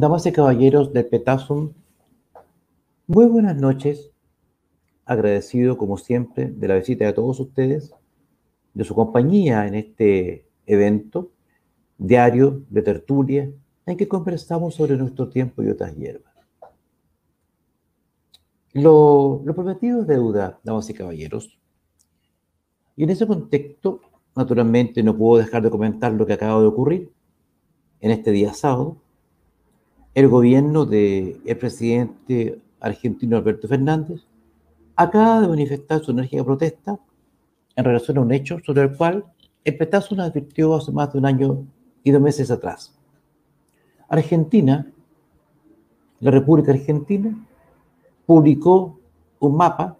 Damas y caballeros del Petasum, muy buenas noches. Agradecido, como siempre, de la visita de todos ustedes, de su compañía en este evento diario de tertulia en que conversamos sobre nuestro tiempo y otras hierbas. Lo, lo prometido es deuda, damas y caballeros. Y en ese contexto, naturalmente, no puedo dejar de comentar lo que acaba de ocurrir en este día sábado. El gobierno del presidente argentino Alberto Fernández acaba de manifestar su enérgica protesta en relación a un hecho sobre el cual el Petazo nos advirtió hace más de un año y dos meses atrás. Argentina, la República Argentina, publicó un mapa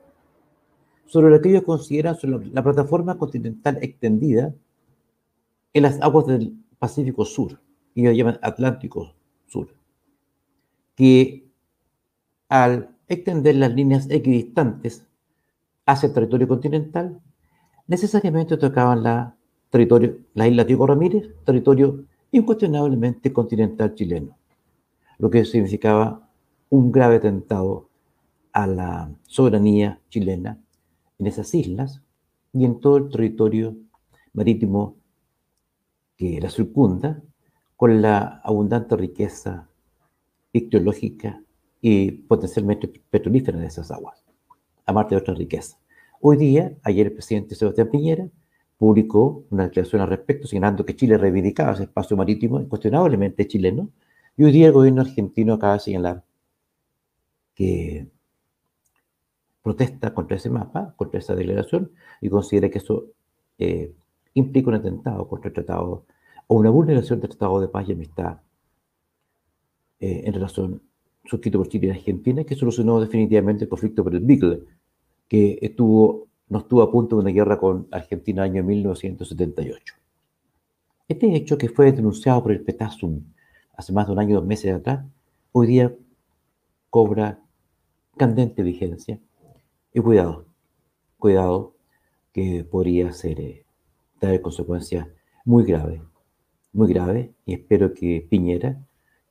sobre lo que ellos consideran la plataforma continental extendida en las aguas del Pacífico Sur, y lo llaman Atlántico Sur, que al extender las líneas equidistantes hacia el territorio continental, necesariamente tocaban la, territorio, la isla Diego Ramírez, territorio incuestionablemente continental chileno, lo que significaba un grave atentado a la soberanía chilena en esas islas y en todo el territorio marítimo que la circunda, con la abundante riqueza ictiológica y potencialmente petrolífera de esas aguas, aparte de otra riqueza. Hoy día, ayer el presidente Sebastián Piñera publicó una declaración al respecto, señalando que Chile reivindicaba ese espacio marítimo incuestionablemente chileno, y hoy día el gobierno argentino acaba de señalar que protesta contra ese mapa, contra esa declaración, y considera que eso eh, implica un atentado contra el tratado o una vulneración del Tratado de Paz y Amistad eh, en relación suscrito por Chile y Argentina, que solucionó definitivamente el conflicto por el Beagle, que estuvo, no estuvo a punto de una guerra con Argentina en el año 1978. Este hecho, que fue denunciado por el Petasum hace más de un año dos meses atrás, hoy día cobra candente vigencia. Y cuidado, cuidado, que podría ser, eh, traer consecuencias muy graves muy grave y espero que Piñera,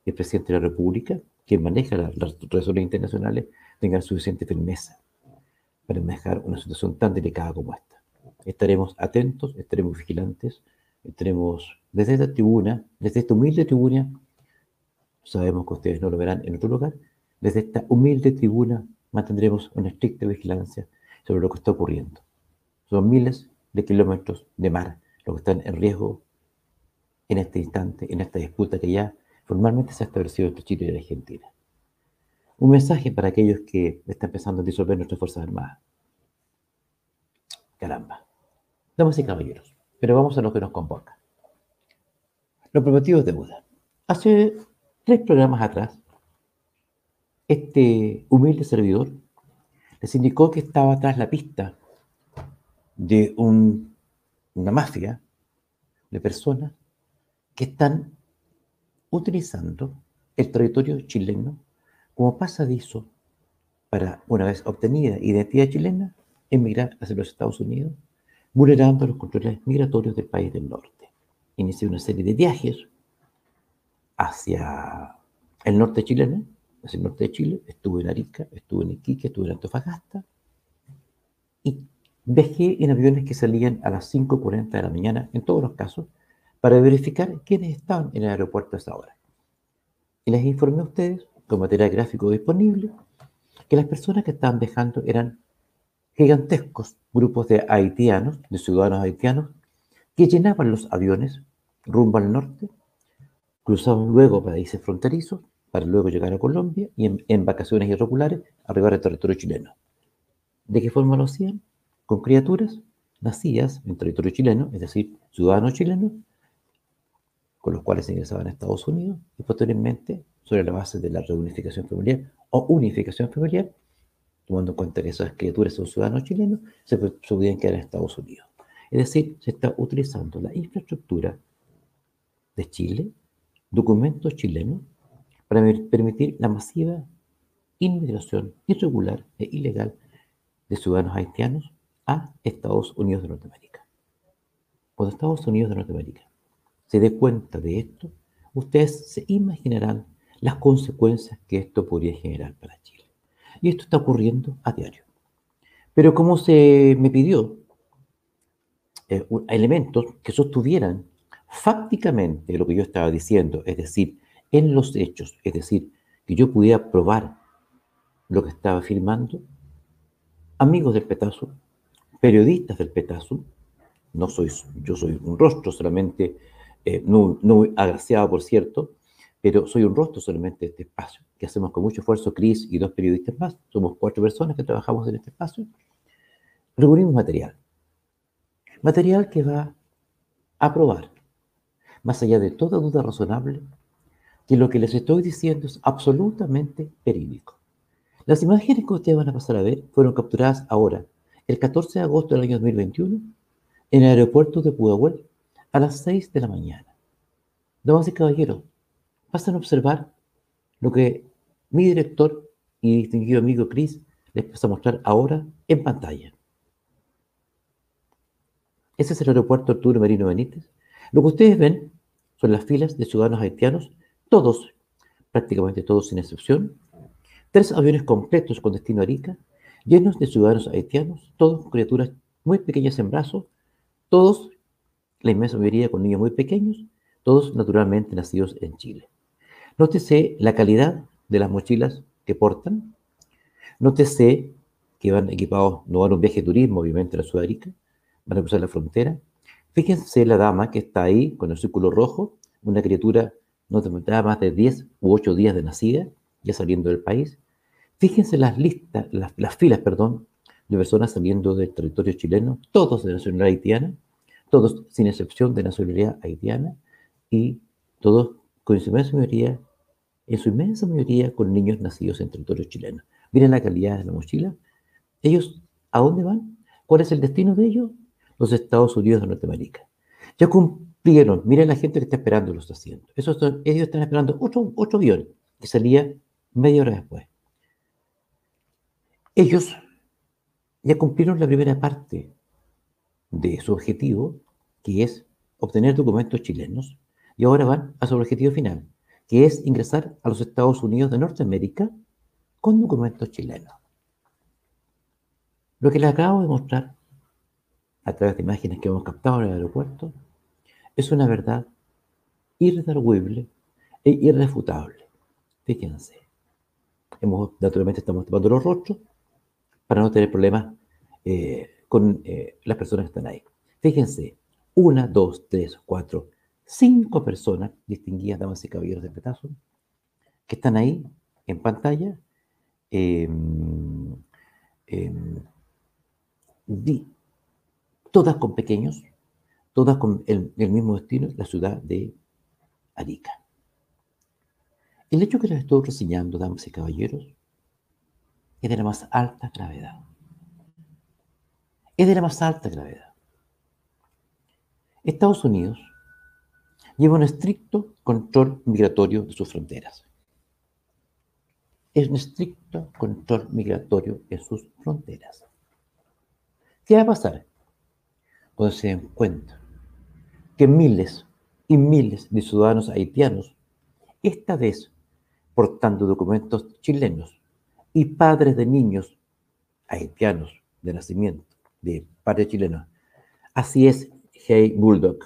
el presidente de la República, que maneja las, resoluciones internacionales, tenga suficiente firmeza para manejar una situación tan delicada como esta. Estaremos atentos, estaremos vigilantes, estaremos desde esta tribuna, desde esta humilde tribuna, sabemos que ustedes no lo verán en otro lugar, desde esta humilde tribuna mantendremos una estricta vigilancia sobre lo que está ocurriendo. Son miles de kilómetros de mar lo que están en riesgo en este instante, en esta disputa que ya formalmente se ha establecido entre Chile y Argentina. Un mensaje para aquellos que están empezando a disolver nuestras Fuerzas Armadas. Caramba. Damas y caballeros, pero vamos a lo que nos convoca. Lo prometido es deuda. Hace tres programas atrás, este humilde servidor les indicó que estaba tras la pista de una mafia de personas que están utilizando el territorio chileno como pasadizo para, una vez obtenida identidad chilena, emigrar hacia los Estados Unidos, vulnerando los controles migratorios del país del norte. Inicié una serie de viajes hacia el norte chileno, hacia el norte de Chile, estuve en Arica, estuve en Iquique, estuve en Antofagasta, y viajé en aviones que salían a las 5.40 de la mañana, en todos los casos, para verificar quiénes estaban en el aeropuerto a esa hora. Y les informé a ustedes, con material gráfico disponible, que las personas que estaban viajando eran gigantescos grupos de haitianos, de ciudadanos haitianos, que llenaban los aviones rumbo al norte, cruzaban luego países fronterizos, para luego llegar a Colombia y en, vacaciones irregulares arribar al territorio chileno. ¿De qué forma lo hacían? Con criaturas nacidas en territorio chileno, es decir, ciudadanos chilenos, con los cuales se ingresaban a Estados Unidos y posteriormente, sobre la base de la reunificación familiar o unificación familiar, tomando en cuenta que esas criaturas son ciudadanos chilenos, se, podían quedar en Estados Unidos. Es decir, se está utilizando la infraestructura de Chile, documentos chilenos, para permitir la masiva inmigración irregular e ilegal de ciudadanos haitianos a Estados Unidos de Norteamérica. Cuando Estados Unidos de Norteamérica se dé cuenta de esto, ustedes se imaginarán las consecuencias que esto podría generar para Chile. Y esto está ocurriendo a diario. Pero como se me pidió eh, elementos que sostuvieran fácticamente lo que yo estaba diciendo, es decir, en los hechos, es decir, que yo pudiera probar lo que estaba filmando, amigos del Petazo, periodistas del Petazo, no soy, yo soy un rostro solamente, eh, no, no agraciado por cierto, pero soy un rostro solamente de este espacio, que hacemos con mucho esfuerzo Cris y dos periodistas más, somos cuatro personas que trabajamos en este espacio, reunimos material. Material que va a probar, más allá de toda duda razonable, que lo que les estoy diciendo es absolutamente verídico. Las imágenes que ustedes van a pasar a ver fueron capturadas ahora, el 14 de agosto del año 2021, en el aeropuerto de Pudahuel, a las 6 de la mañana. Damas y caballeros, pasan a observar lo que mi director y distinguido amigo Chris les pasa a mostrar ahora en pantalla. Ese es el aeropuerto Arturo Marino Benítez. Lo que ustedes ven son las filas de ciudadanos haitianos, todos, prácticamente todos sin excepción, tres aviones completos con destino a Arica, llenos de ciudadanos haitianos, todos criaturas muy pequeñas en brazos, todos, la inmensa mayoría con niños muy pequeños, todos naturalmente nacidos en Chile. Nótese la calidad de las mochilas que portan. Nótese que van equipados, no van a un viaje de turismo, obviamente, a la Sudarica, van a cruzar la frontera. Fíjense la dama que está ahí con el círculo rojo, una criatura no tendrá más de 10 u 8 días de nacida, ya saliendo del país. Fíjense las listas, las, las filas, perdón, de personas saliendo del territorio chileno, todos de nacionalidad haitiana, todos sin excepción de nacionalidad haitiana y todos con su inmensa mayoría en su inmensa mayoría con niños nacidos en territorio chileno. Miren la calidad de la mochila. Ellos, ¿a dónde van? ¿Cuál es el destino de ellos? Los Estados Unidos de Norteamérica. Ya cumplieron. Miren la gente que está esperando los asientos. ellos están esperando otro, otro avión que salía media hora después. Ellos ya cumplieron la primera parte de su objetivo, que es obtener documentos chilenos, y ahora van a su objetivo final, que es ingresar a los Estados Unidos de Norteamérica con documentos chilenos. Lo que les acabo de mostrar a través de imágenes que hemos captado en el aeropuerto es una verdad irredarguible e irrefutable. Fíjense. Hemos, naturalmente estamos tapando los rostros para no tener problemas eh, con eh, las personas que están ahí. Fíjense, una, dos, tres, cuatro, cinco personas distinguidas, damas y caballeros de petazo, que están ahí en pantalla, em, em, todas con pequeños, todas con el, mismo destino, la ciudad de Arica. El hecho que les estoy reseñando, damas y caballeros, es de la más alta gravedad. Es de la más alta gravedad. Estados Unidos lleva un estricto control migratorio de sus fronteras. Es un estricto control migratorio de sus fronteras. ¿Qué va a pasar? Cuando se den cuenta que miles y miles de ciudadanos haitianos, esta vez portando documentos chilenos y padres de niños haitianos de nacimiento, de padres chilenos. Así es, Hey Bulldog.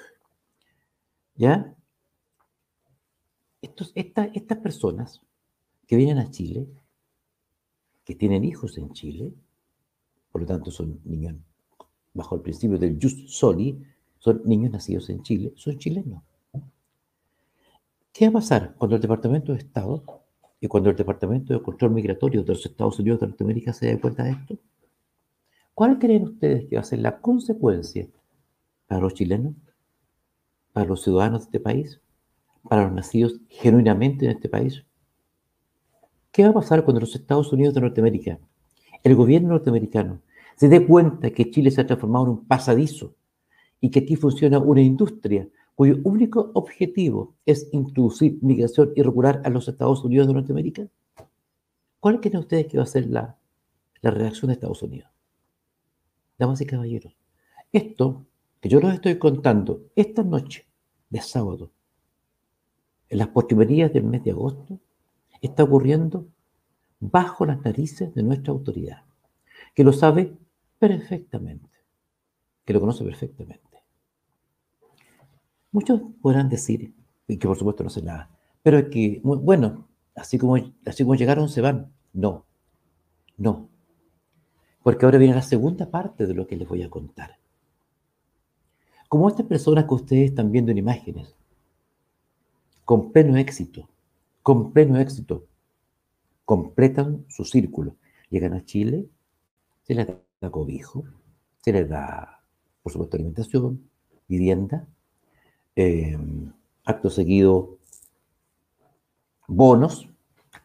¿Ya? Estos, estas personas que vienen a Chile, que tienen hijos en Chile, por lo tanto son niños bajo el principio del Just Soli, son niños nacidos en Chile, son chilenos. ¿Qué va a pasar cuando el Departamento de Estado y cuando el Departamento de Control Migratorio de los Estados Unidos de Norteamérica se dé cuenta de esto? ¿Cuál creen ustedes que va a ser la consecuencia para los chilenos? para los ciudadanos de este país, para los nacidos genuinamente en este país? ¿Qué va a pasar cuando los Estados Unidos de Norteamérica, el gobierno norteamericano, se dé cuenta que Chile se ha transformado en un pasadizo y que aquí funciona una industria cuyo único objetivo es introducir migración irregular a los Estados Unidos de Norteamérica? ¿Cuál creen ustedes que va a ser la, la reacción de Estados Unidos? Damas y caballeros, esto que yo les estoy contando esta noche de sábado, en las postrimerías del mes de agosto, está ocurriendo bajo las narices de nuestra autoridad, que lo sabe perfectamente, que lo conoce perfectamente. Muchos podrán decir, y que por supuesto no sé nada, pero es que, bueno, así como, así como llegaron se van. No, no. Porque ahora viene la segunda parte de lo que les voy a contar. Como estas personas que ustedes están viendo en imágenes, con pleno éxito, con pleno éxito, completan su círculo. Llegan a Chile, se les da cobijo, se les da, por supuesto, alimentación, vivienda, eh, acto seguido, bonos,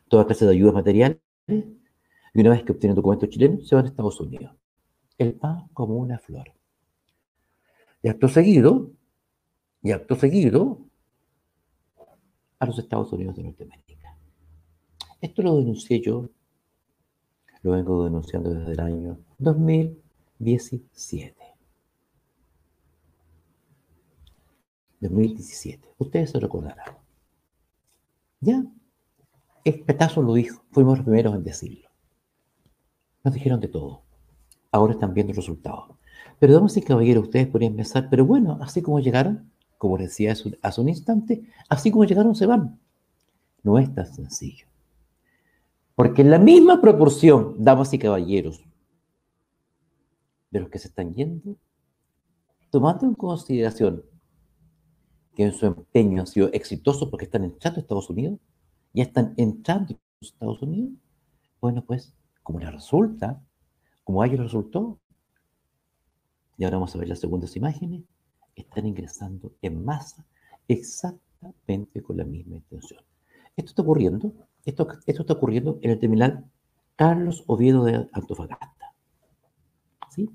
toda clase de ayudas materiales, y una vez que obtienen documentos chilenos, se van a Estados Unidos. El pan como una flor. Y acto seguido, y acto seguido, a los Estados Unidos de Norteamérica. Esto lo denuncié yo, lo vengo denunciando desde el año 2017. 2017. Ustedes se recordarán. Ya, el petazo lo dijo, fuimos los primeros en decirlo. Nos dijeron de todo. Ahora están viendo el resultado. Pero damas y caballeros, ustedes podrían pensar, pero bueno, así como llegaron, como decía hace un instante, así como llegaron se van. No es tan sencillo. Porque en la misma proporción, damas y caballeros, de los que se están yendo, tomando en consideración que en su empeño han sido exitosos porque están entrando a Estados Unidos, ya están entrando a Estados Unidos, bueno, pues, como les resulta, como a ellos les resultó, y ahora vamos a ver las segundas imágenes, están ingresando en masa exactamente con la misma intención. Esto está ocurriendo, esto, esto está ocurriendo en el terminal Carlos Oviedo de Antofagasta. ¿Sí?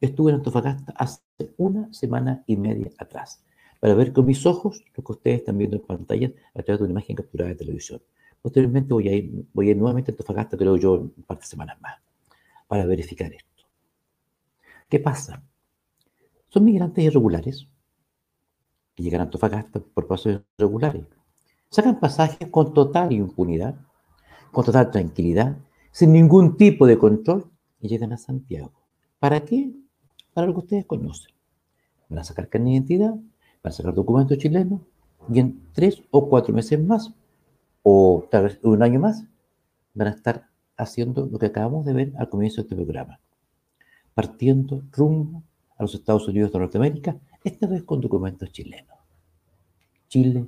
Estuve en Antofagasta hace una semana y media atrás para ver con mis ojos lo que ustedes están viendo en pantalla a través de una imagen capturada de televisión. Posteriormente voy a ir, voy a ir nuevamente a Antofagasta, creo yo, un par de semanas más, para verificar esto. ¿Qué pasa? Son migrantes irregulares que llegan a Antofagasta por pasos irregulares. Sacan pasajes con total impunidad, con total tranquilidad, sin ningún tipo de control, y llegan a Santiago. ¿Para qué? Para lo que ustedes conocen. Van a sacar carne de identidad, van a sacar documentos chilenos y en tres o cuatro meses más, o tal vez un año más, van a estar haciendo lo que acabamos de ver al comienzo de este programa, partiendo rumbo a los Estados Unidos de Norteamérica, esta vez con documentos chilenos. Chile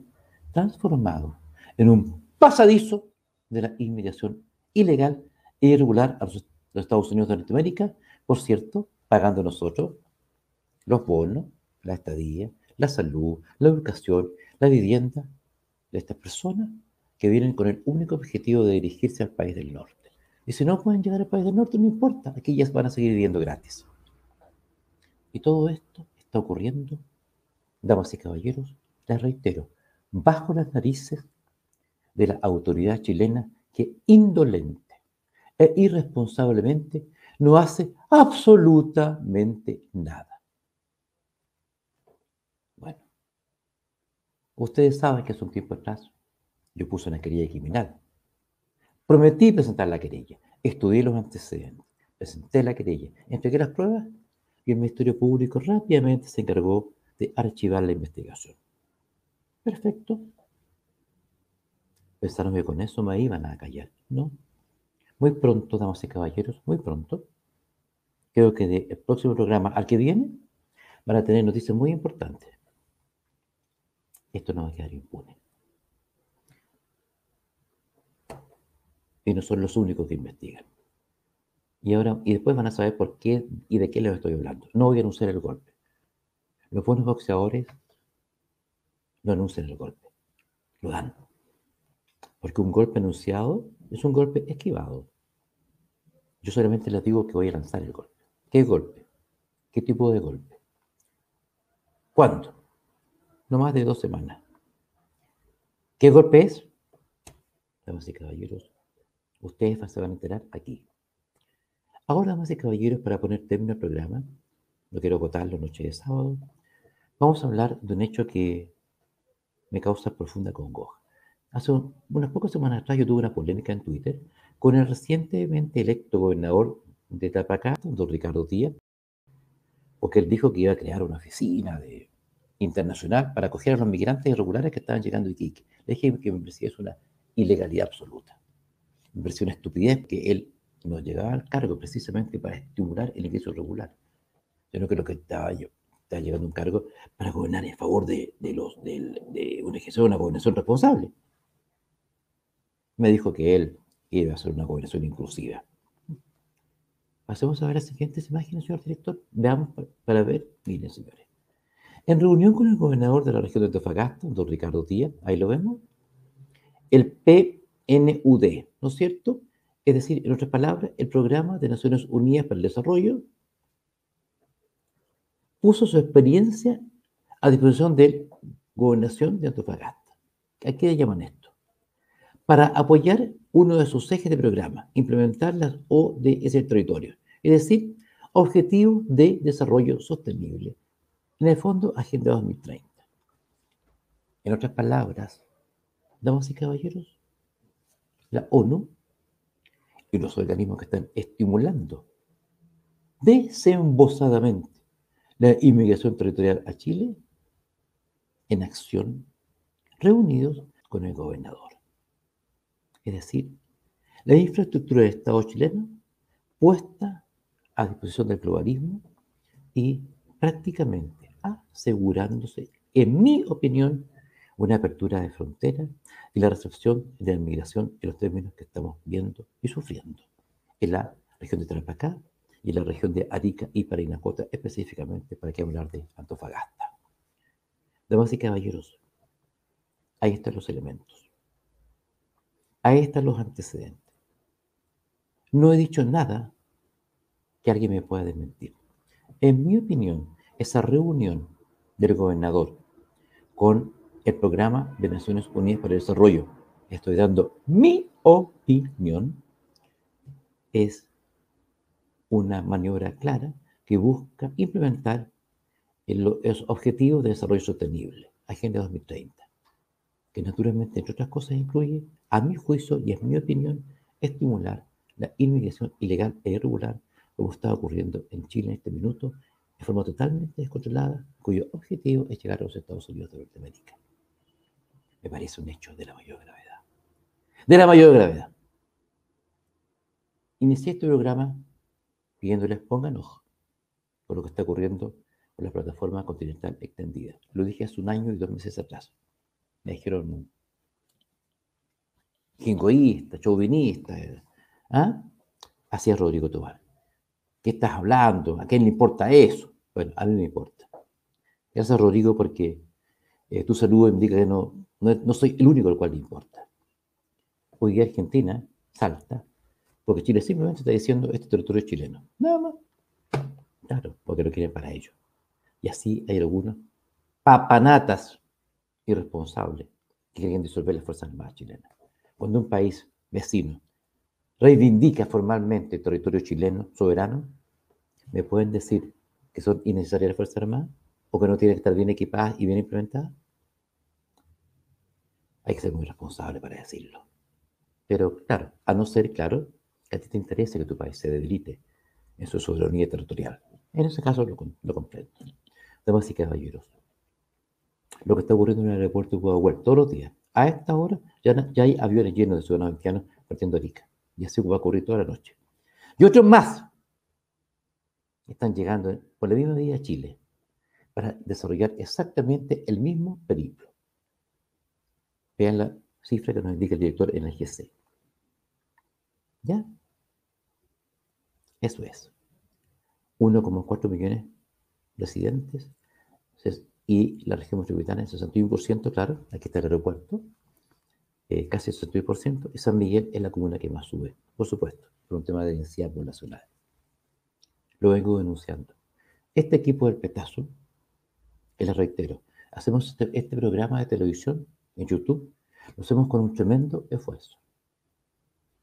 transformado en un pasadizo de la inmigración ilegal e irregular a los Estados Unidos de Norteamérica, por cierto, pagando nosotros los bonos, la estadía, la salud, la educación, la vivienda de estas personas que vienen con el único objetivo de dirigirse al país del norte. Y si no pueden llegar al país del norte, no importa, aquí ya van a seguir viviendo gratis. Y todo esto está ocurriendo, damas y caballeros, les reitero, bajo las narices de la autoridad chilena que indolente e irresponsablemente no hace absolutamente nada. Ustedes saben que hace un tiempo atrás yo puse una querella criminal. Prometí presentar la querella, estudié los antecedentes, presenté la querella, entregué las pruebas y el Ministerio Público rápidamente se encargó de archivar la investigación. Perfecto. Pensaron que con eso me iban a callar. No. Muy pronto, damas y caballeros, muy pronto, creo que del próximo programa al que viene van a tener noticias muy importantes esto no va a quedar impune. Y no son los únicos que investigan. Y ahora, y después van a saber por qué y de qué les estoy hablando. No voy a anunciar el golpe. Los buenos boxeadores no anuncian el golpe. Lo dan. Porque un golpe anunciado es un golpe esquivado. Yo solamente les digo que voy a lanzar el golpe. ¿Qué golpe? ¿Qué tipo de golpe? ¿Cuándo? no más de dos semanas. ¿Qué golpe es? Damas y caballeros, ustedes se van a enterar aquí. Ahora, damas y caballeros, para poner término al programa, no quiero agotarlo noche de sábado, vamos a hablar de un hecho que me causa profunda congoja. Hace unas pocas semanas atrás yo tuve una polémica en Twitter con el recientemente electo gobernador de Tapacá, don Ricardo Díaz, porque él dijo que iba a crear una oficina de, internacional para acoger a los migrantes irregulares que estaban llegando a Iquique. Le dije que me parecía eso una ilegalidad absoluta. Me parecía una estupidez que él no llegaba al cargo precisamente para estimular el ingreso regular. Yo no creo que estaba, yo, estaba llegando un cargo para gobernar en favor de, de los, de, de una, una gobernación responsable. Me dijo que él iba a hacer una gobernación inclusiva. Pasemos a ver las siguientes imágenes, señor director. Veamos para ver. Miren, señores. En reunión con el gobernador de la región de Antofagasta, don Ricardo Díaz, ahí lo vemos, el PNUD, ¿no es cierto? Es decir, en otras palabras, el Programa de Naciones Unidas para el Desarrollo puso su experiencia a disposición de la gobernación de Antofagasta. ¿A qué le llaman esto? Para apoyar uno de sus ejes de programa, implementar las ODS del territorio, es decir, Objetivos de Desarrollo Sostenible en el fondo, Agenda 2030. En otras palabras, damas y caballeros, la ONU y los organismos que están estimulando desembosadamente la inmigración territorial a Chile en acción, reunidos con el gobernador. Es decir, la infraestructura del Estado chileno puesta a disposición del globalismo y prácticamente asegurándose, en mi opinión, una apertura de fronteras y la recepción de la migración en los términos que estamos viendo y sufriendo en la región de Tarapacá y en la región de Arica y Parinacota, específicamente para que hablar de Antofagasta. Damas y caballeros, ahí están los elementos. Ahí están los antecedentes. No he dicho nada que alguien me pueda desmentir. En mi opinión, esa reunión del gobernador con el programa de Naciones Unidas para el Desarrollo, estoy dando mi opinión, es una maniobra clara que busca implementar los objetivos de desarrollo sostenible, Agenda 2030, que naturalmente, entre otras cosas, incluye, a mi juicio y en mi opinión, estimular la inmigración ilegal e irregular, como está ocurriendo en Chile en este minuto de forma totalmente descontrolada, cuyo objetivo es llegar a los Estados Unidos de Norteamérica. Me parece un hecho de la mayor gravedad. De la mayor gravedad. Inicié este programa pidiéndoles pongan ojo por lo que está ocurriendo con la plataforma continental extendida. Lo dije hace un año y dos meses atrás. Me dijeron jingoísta, chauvinista. ¿Ah? Así Rodrigo Tobar. ¿Qué estás hablando? ¿A quién le importa eso? Bueno, a mí me importa. Gracias, Rodrigo, porque eh, tu saludo indica que no, no, soy el único al cual le importa. Hoy Argentina salta porque Chile simplemente está diciendo este territorio es chileno. Nada más. Claro, porque lo quieren para ellos. Y así hay algunos papanatas irresponsables que quieren disolver las Fuerzas Armadas chilenas. Cuando un país vecino reivindica formalmente el territorio chileno soberano, me pueden decir que son innecesarias las Fuerzas Armadas o que no tienen que estar bien equipadas y bien implementadas? Hay que ser muy responsable para decirlo. Pero claro, a no ser, claro, que a ti te interese que tu país se debilite en su soberanía territorial. En ese caso lo, lo comprendo. Damas y caballeros, lo que está ocurriendo en el aeropuerto de Guadalajara todos los días, a esta hora ya, hay aviones llenos de ciudadanos haitianos partiendo a Arica. Y así va a ocurrir toda la noche. Y otros más están llegando por la misma vía a Chile para desarrollar exactamente el mismo periplo. Vean la cifra que nos indica el director en el GC. ¿Ya? Eso es. 1,4 millones de residentes y la región metropolitana es 61%, claro, aquí está el aeropuerto, eh, casi el 61%, y San Miguel es la comuna que más sube, por supuesto, por un tema de densidad poblacional lo vengo denunciando. Este equipo del petazo, les reitero, hacemos este, este, programa de televisión en YouTube, lo hacemos con un tremendo esfuerzo.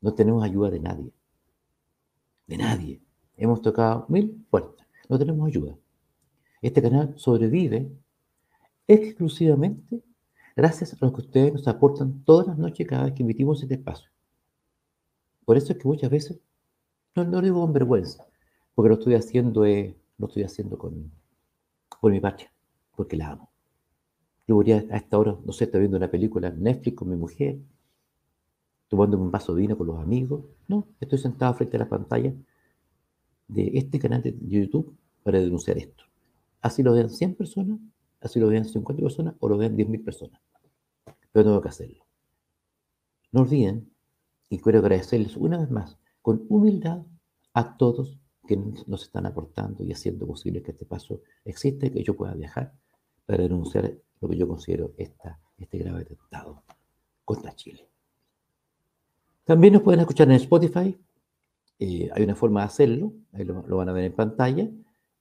No tenemos ayuda de nadie. De nadie. Hemos tocado mil puertas. No tenemos ayuda. Este canal sobrevive exclusivamente Gracias a lo que ustedes nos aportan todas las noches cada vez que emitimos este espacio. Por eso es que muchas veces, no, lo digo con vergüenza, porque lo estoy haciendo, eh, lo estoy haciendo con, con mi patria, porque la amo. Yo voy a, esta hora, no sé, estoy viendo una película en Netflix con mi mujer, tomando un vaso de vino con los amigos. No, estoy sentado frente a la pantalla de este canal de YouTube para denunciar esto. Así lo vean 100 personas, así lo vean 50 personas o lo vean 10.000 personas. Pero tengo que hacerlo. No olviden y quiero agradecerles una vez más, con humildad, a todos que nos están aportando y haciendo posible que este paso exista que yo pueda viajar para denunciar lo que yo considero esta, este grave atentado contra Chile. También nos pueden escuchar en Spotify. Eh, hay una forma de hacerlo, ahí lo, van a ver en pantalla.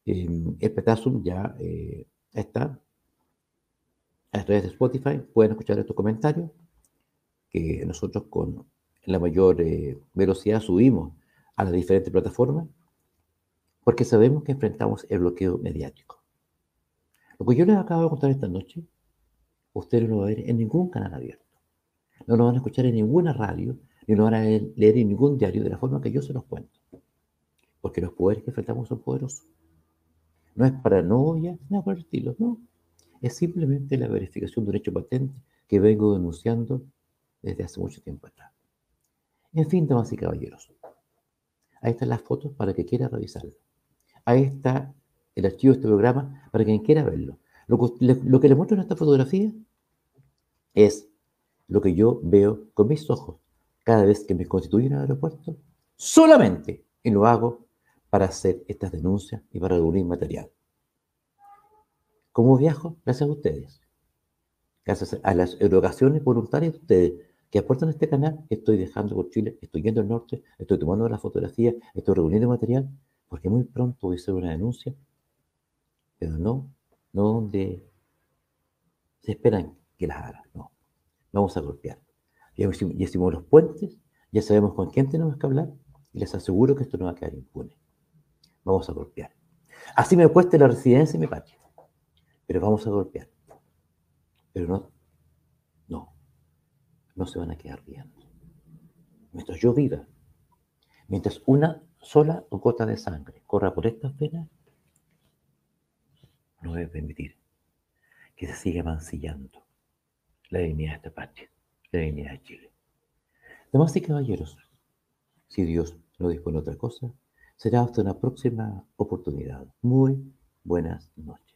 Eh, Petasum ya eh, está a través de Spotify. Pueden escuchar estos comentarios que nosotros con la mayor eh, velocidad subimos a las diferentes plataformas, porque sabemos que enfrentamos el bloqueo mediático. Lo que yo les acabo de contar esta noche, ustedes no lo van a ver en ningún canal abierto. No lo van a escuchar en ninguna radio, ni lo van a leer en ningún diario de la forma que yo se los cuento. Porque los poderes que enfrentamos son poderosos. No es paranoia, nada por el estilo, no. Es simplemente la verificación de un hecho patente que vengo denunciando desde hace mucho tiempo atrás. En fin, damas y caballeros, ahí están las fotos para que quiera revisarlo. Ahí está el archivo de este programa para quien quiera verlo. Lo que, lo que le muestro en esta fotografía es lo que yo veo con mis ojos cada vez que me constituyo en el aeropuerto, solamente, y lo hago para hacer estas denuncias y para reunir material. ¿Cómo viajo? Gracias a ustedes. Gracias a las erogaciones voluntarias de ustedes que aportan este canal, estoy dejando por Chile, estoy yendo al norte, estoy tomando las fotografías, estoy reuniendo material, porque muy pronto voy a hacer una denuncia, pero no, no donde se esperan que las haga, no. Vamos a golpear. Ya hicimos los puentes, ya sabemos con quién tenemos que hablar, y les aseguro que esto no va a quedar impune. Vamos a golpear. Así me cueste la residencia y mi patria, pero vamos a golpear. Pero no, no se van a quedar viendo. Mientras yo viva, mientras una sola gota de sangre corra por estas venas, no a permitir que se siga mancillando la dignidad de esta patria, la dignidad de Chile. Damas y caballeros, si Dios no dispone otra cosa, será hasta una próxima oportunidad. Muy buenas noches.